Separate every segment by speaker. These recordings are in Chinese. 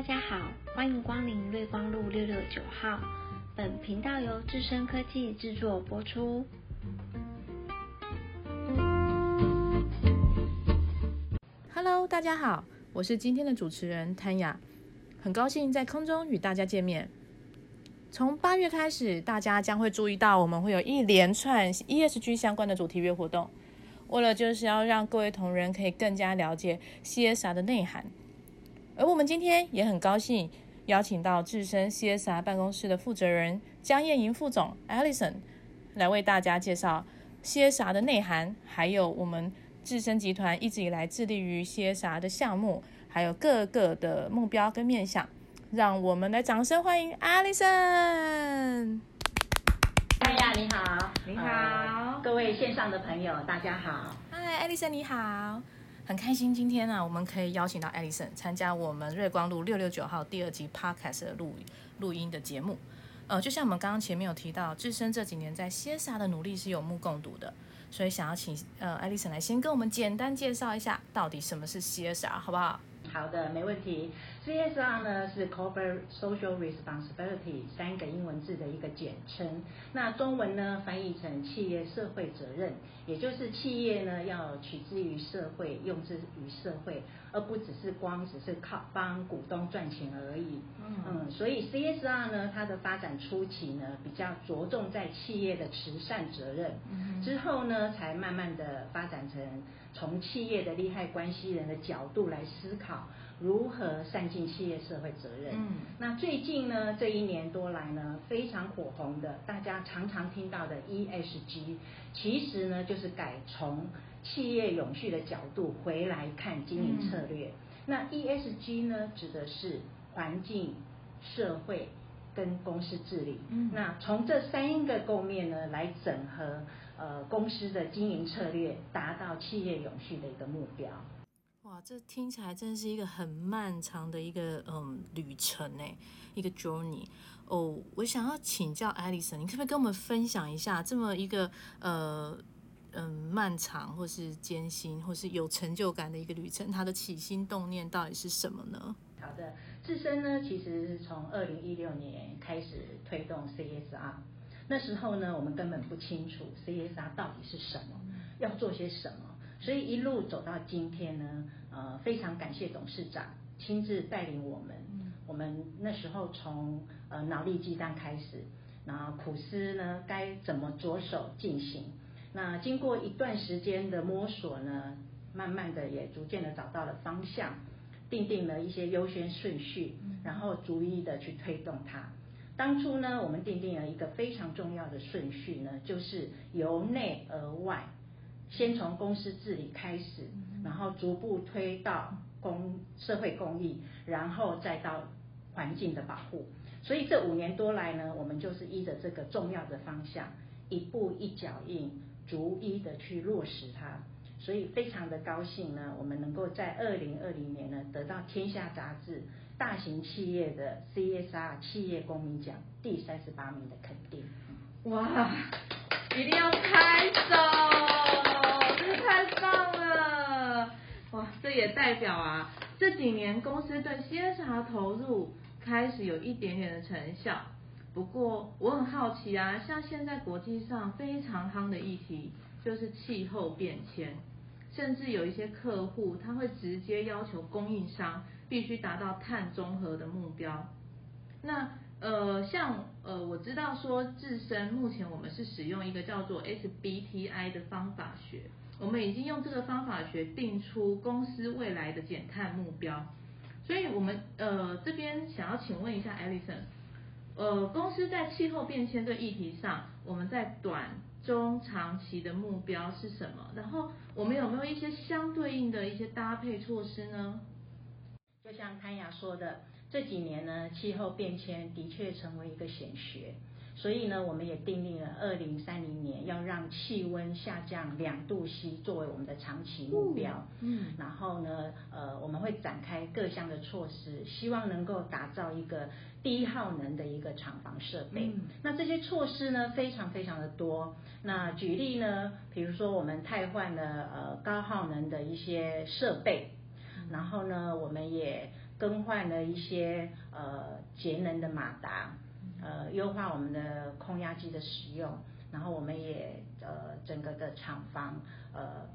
Speaker 1: 大家好，欢迎光临瑞光路六六九号。本频道由智深科技制作播出。
Speaker 2: Hello，大家好，我是今天的主持人谭雅，很高兴在空中与大家见面。从八月开始，大家将会注意到我们会有一连串 ESG 相关的主题月活动，为了就是要让各位同仁可以更加了解 CSR 的内涵。而我们今天也很高兴邀请到智深 CSR 办公室的负责人江燕莹副总 Alison 来为大家介绍 CSR 的内涵，还有我们智深集团一直以来致力于 CSR 的项目，还有各个的目标跟面向。让我们来掌声欢迎 Alison。
Speaker 3: 哎呀，你好，
Speaker 2: 你好，
Speaker 3: 各位线上的朋友，大家好。
Speaker 2: 嗨，Alison 你好。很开心今天呢，我们可以邀请到 Alison 参加我们瑞光路六六九号第二集 Podcast 的录录音的节目。呃，就像我们刚刚前面有提到，智深这几年在 CSR 的努力是有目共睹的，所以想要请呃 Alison 来先跟我们简单介绍一下，到底什么是 CSR，好不好？
Speaker 3: 好的，没问题。CSR 呢是 Corporate Social Responsibility 三个英文字的一个简称。那中文呢翻译成企业社会责任，也就是企业呢要取之于社会，用之于社会，而不只是光只是靠帮股东赚钱而已。嗯，所以 CSR 呢它的发展初期呢比较着重在企业的慈善责任，之后呢才慢慢的发展成从企业的利害关系人的角度来思考。如何善尽企业社会责任？嗯，那最近呢，这一年多来呢，非常火红的，大家常常听到的 ESG，其实呢，就是改从企业永续的角度回来看经营策略。那 ESG 呢，指的是环境、社会跟公司治理。嗯，那从这三个构面呢，来整合呃公司的经营策略，达到企业永续的一个目标。
Speaker 2: 哇，这听起来真是一个很漫长的一个嗯旅程呢，一个 journey 哦。我想要请教 Alison，你可不可以跟我们分享一下这么一个呃嗯漫长或是艰辛或是有成就感的一个旅程，它的起心动念到底是什么呢？
Speaker 3: 好的，自身呢其实是从二零一六年开始推动 CSR，那时候呢我们根本不清楚 CSR 到底是什么，要做些什么。所以一路走到今天呢，呃，非常感谢董事长亲自带领我们。我们那时候从呃脑力激荡开始，然后苦思呢该怎么着手进行。那经过一段时间的摸索呢，慢慢的也逐渐的找到了方向，定定了一些优先顺序，然后逐一的去推动它。当初呢，我们定定了一个非常重要的顺序呢，就是由内而外。先从公司治理开始，然后逐步推到公社会公益，然后再到环境的保护。所以这五年多来呢，我们就是依着这个重要的方向，一步一脚印，逐一的去落实它。所以非常的高兴呢，我们能够在二零二零年呢，得到《天下》杂志大型企业的 CSR 企业公民奖第三十八名的肯定。
Speaker 2: 哇，一定要拍手！太棒了！哇，这也代表啊，这几年公司对 CSR 投入开始有一点点的成效。不过我很好奇啊，像现在国际上非常夯的议题就是气候变迁，甚至有一些客户他会直接要求供应商必须达到碳中和的目标。那呃，像呃，我知道说自身目前我们是使用一个叫做 SBTI 的方法学。我们已经用这个方法学定出公司未来的减碳目标，所以我们呃这边想要请问一下 Alison，呃公司在气候变迁这议题上，我们在短中长期的目标是什么？然后我们有没有一些相对应的一些搭配措施呢？
Speaker 3: 就像潘雅说的，这几年呢气候变迁的确成为一个显学。所以呢，我们也订立了二零三零年要让气温下降两度 C 作为我们的长期目标。嗯，然后呢，呃，我们会展开各项的措施，希望能够打造一个低耗能的一个厂房设备。那这些措施呢，非常非常的多。那举例呢，比如说我们汰换了呃高耗能的一些设备，然后呢，我们也。更换了一些呃节能的马达，呃优化我们的空压机的使用，然后我们也呃整个的厂房呃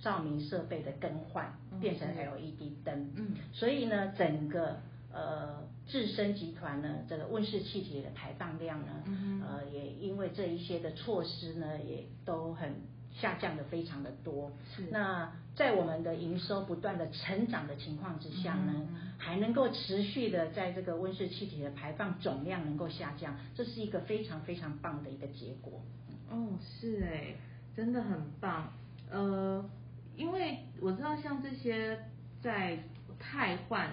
Speaker 3: 照明设备的更换变成 LED 灯，嗯，所以呢整个呃智深集团呢这个温室气体的排放量呢，呃也因为这一些的措施呢也都很。下降的非常的多，是那在我们的营收不断的成长的情况之下呢，还能够持续的在这个温室气体的排放总量能够下降，这是一个非常非常棒的一个结果。
Speaker 2: 哦，是哎，真的很棒。呃，因为我知道像这些在汰换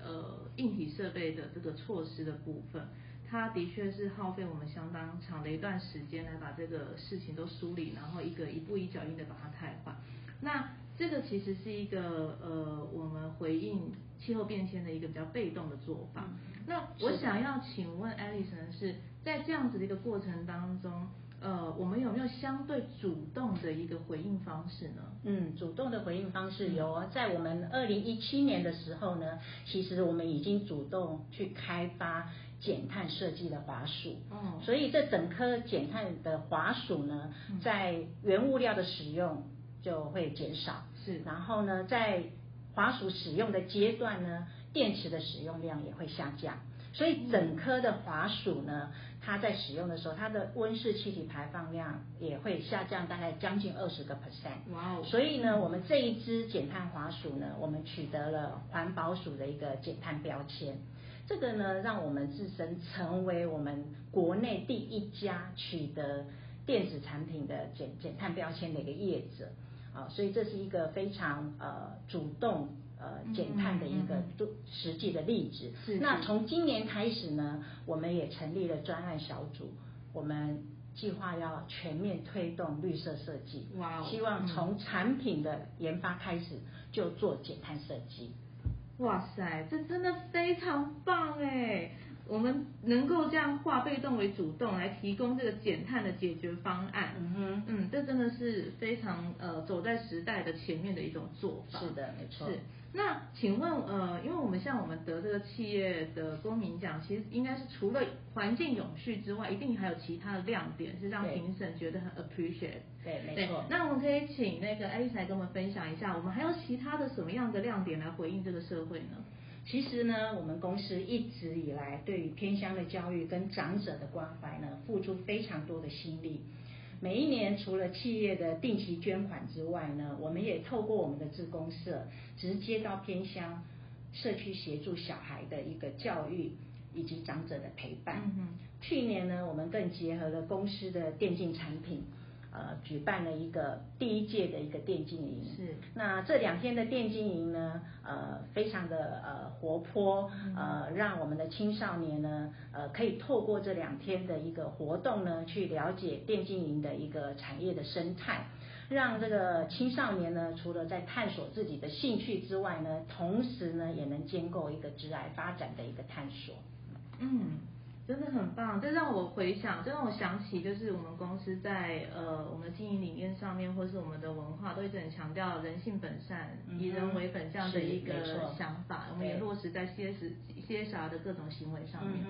Speaker 2: 呃硬体设备的这个措施的部分。它的确是耗费我们相当长的一段时间来把这个事情都梳理，然后一个一步一脚印的把它汰换。那这个其实是一个呃，我们回应气候变迁的一个比较被动的做法。那我想要请问 Alice 呢，是在这样子的一个过程当中，呃，我们有没有相对主动的一个回应方式呢？
Speaker 3: 嗯，主动的回应方式有，在我们二零一七年的时候呢，其实我们已经主动去开发。减碳设计的滑鼠，哦，所以这整颗减碳的滑鼠呢，在原物料的使用就会减少，是，然后呢，在滑鼠使用的阶段呢，电池的使用量也会下降，所以整颗的滑鼠呢，它在使用的时候，它的温室气体排放量也会下降大概将近二十个 percent，哇哦，所以呢，我们这一只减碳滑鼠呢，我们取得了环保署的一个减碳标签。这个呢，让我们自身成为我们国内第一家取得电子产品的减减碳标签的一个业者啊，所以这是一个非常呃主动呃减碳的一个实际的例子。那从今年开始呢，我们也成立了专案小组，我们计划要全面推动绿色设计，哇，希望从产品的研发开始就做减碳设计。
Speaker 2: 哇塞，这真的非常棒哎！我们能够这样化被动为主动，来提供这个减碳的解决方案。嗯哼，嗯，这真的是非常呃走在时代的前面的一种做法。
Speaker 3: 是的，没错。
Speaker 2: 是。那请问呃，因为我们像我们得这个企业的公民奖，其实应该是除了环境永续之外，一定还有其他的亮点，是让评审觉得很 appreciate。
Speaker 3: 对，没错。
Speaker 2: 那我们可以请那个艾丽丝来跟我们分享一下，我们还有其他的什么样的亮点来回应这个社会呢？
Speaker 3: 其实呢，我们公司一直以来对于偏乡的教育跟长者的关怀呢，付出非常多的心力。每一年除了企业的定期捐款之外呢，我们也透过我们的志工社，直接到偏乡社区协助小孩的一个教育以及长者的陪伴。去年呢，我们更结合了公司的电竞产品。呃，举办了一个第一届的一个电竞营，是。那这两天的电竞营呢，呃，非常的呃活泼，呃，让我们的青少年呢，呃，可以透过这两天的一个活动呢，去了解电竞营的一个产业的生态，让这个青少年呢，除了在探索自己的兴趣之外呢，同时呢，也能兼构一个职癌发展的一个探索。
Speaker 2: 嗯。真的很棒，这让我回想，这让我想起，就是我们公司在呃我们的经营理念上面，或是我们的文化，都一直很强调人性本善，以人为本这样的一个想法，我们也落实在 C S C S R 的各种行为上面。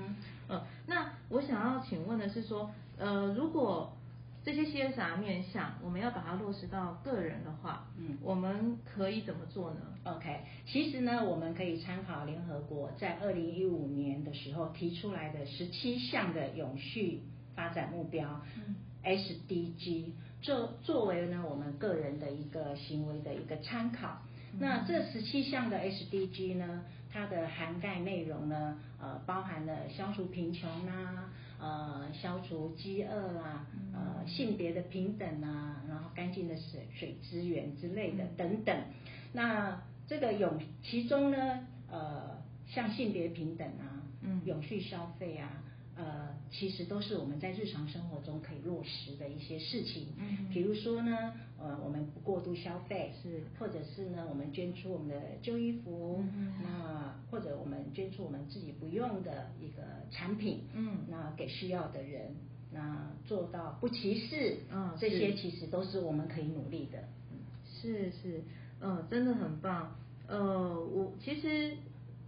Speaker 2: 呃，那我想要请问的是说，呃，如果这些 CSR 面向，我们要把它落实到个人的话，嗯，我们可以怎么做呢
Speaker 3: ？OK，其实呢，我们可以参考联合国在二零一五年的时候提出来的十七项的永续发展目标嗯，SDG，作作为呢我们个人的一个行为的一个参考。那这十七项的 SDG 呢，它的涵盖内容呢，呃，包含了消除贫穷啦。呃，消除饥饿啊，呃，性别的平等啊，然后干净的水水资源之类的等等。那这个永其中呢，呃，像性别平等啊，嗯，永续消费啊。呃，其实都是我们在日常生活中可以落实的一些事情。嗯，比如说呢，呃，我们不过度消费，是，或者是呢，我们捐出我们的旧衣服，嗯那或者我们捐出我们自己不用的一个产品，嗯，那给需要的人，那做到不歧视，嗯，这些其实都是我们可以努力的。
Speaker 2: 嗯是是，嗯，真的很棒。呃，我其实。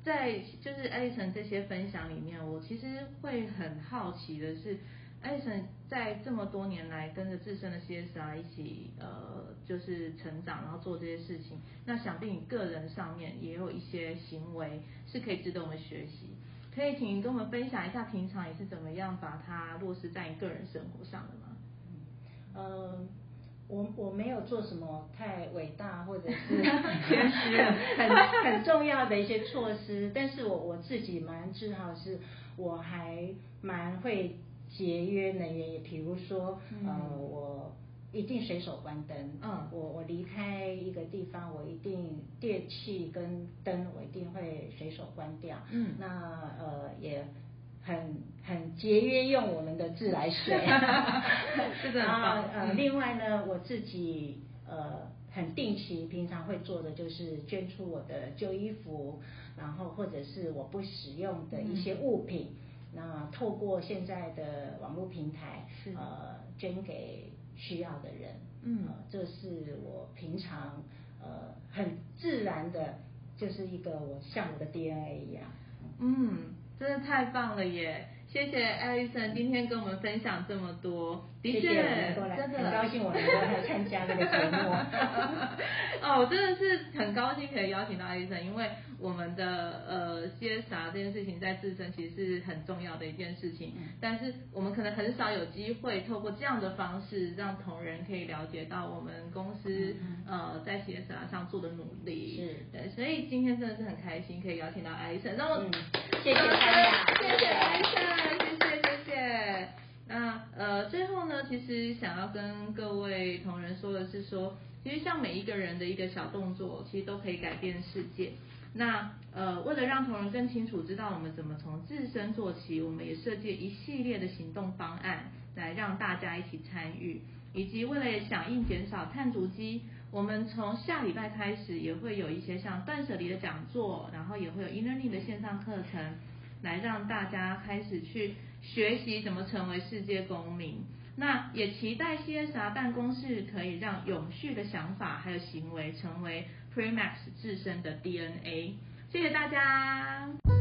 Speaker 2: 在就是艾丽森这些分享里面，我其实会很好奇的是，艾丽森在这么多年来跟着自身的 CSR 一起呃就是成长，然后做这些事情，那想必你个人上面也有一些行为是可以值得我们学习。可以请跟我们分享一下，平常你是怎么样把它落实在你个人生活上的吗？
Speaker 3: 嗯。我我没有做什么太伟大或者是 很很很重要的一些措施，但是我我自己蛮自豪，是我还蛮会节约能源，也比如说呃我一定随手关灯，嗯，我我离开一个地方，我一定电器跟灯我一定会随手关掉，嗯，那呃也。很很节约用我们的自来水，
Speaker 2: 然后
Speaker 3: 呃，另外呢，我自己呃很定期平常会做的就是捐出我的旧衣服，然后或者是我不使用的一些物品，那透过现在的网络平台呃捐给需要的人，嗯，这是我平常呃很自然的，就是一个我像我的 DNA 一样，
Speaker 2: 嗯。真的太棒了耶！谢谢艾丽森今天跟我们分享这么多，的确，
Speaker 3: 真的很高兴我能够来参加这个节目。
Speaker 2: 哦，我真的是很高兴可以邀请到艾丽森，因为我们的呃 CSR 这件事情在自身其实是很重要的一件事情，但是我们可能很少有机会透过这样的方式让同仁可以了解到我们公司呃在 CSR 上做的努力。
Speaker 3: 是，
Speaker 2: 对，所以今天真的是很开心可以邀请到艾丽森，然后
Speaker 3: 谢谢大家，
Speaker 2: 谢谢艾丽森。那呃，最后呢，其实想要跟各位同仁说的是说，其实像每一个人的一个小动作，其实都可以改变世界。那呃，为了让同仁更清楚知道我们怎么从自身做起，我们也设计一系列的行动方案来让大家一起参与，以及为了响应减少碳足迹，我们从下礼拜开始也会有一些像断舍离的讲座，然后也会有 i n n e r l i n g 的线上课程，来让大家开始去。学习怎么成为世界公民，那也期待 CSR 办公室可以让永续的想法还有行为成为 Premax 自身的 DNA。谢谢大家。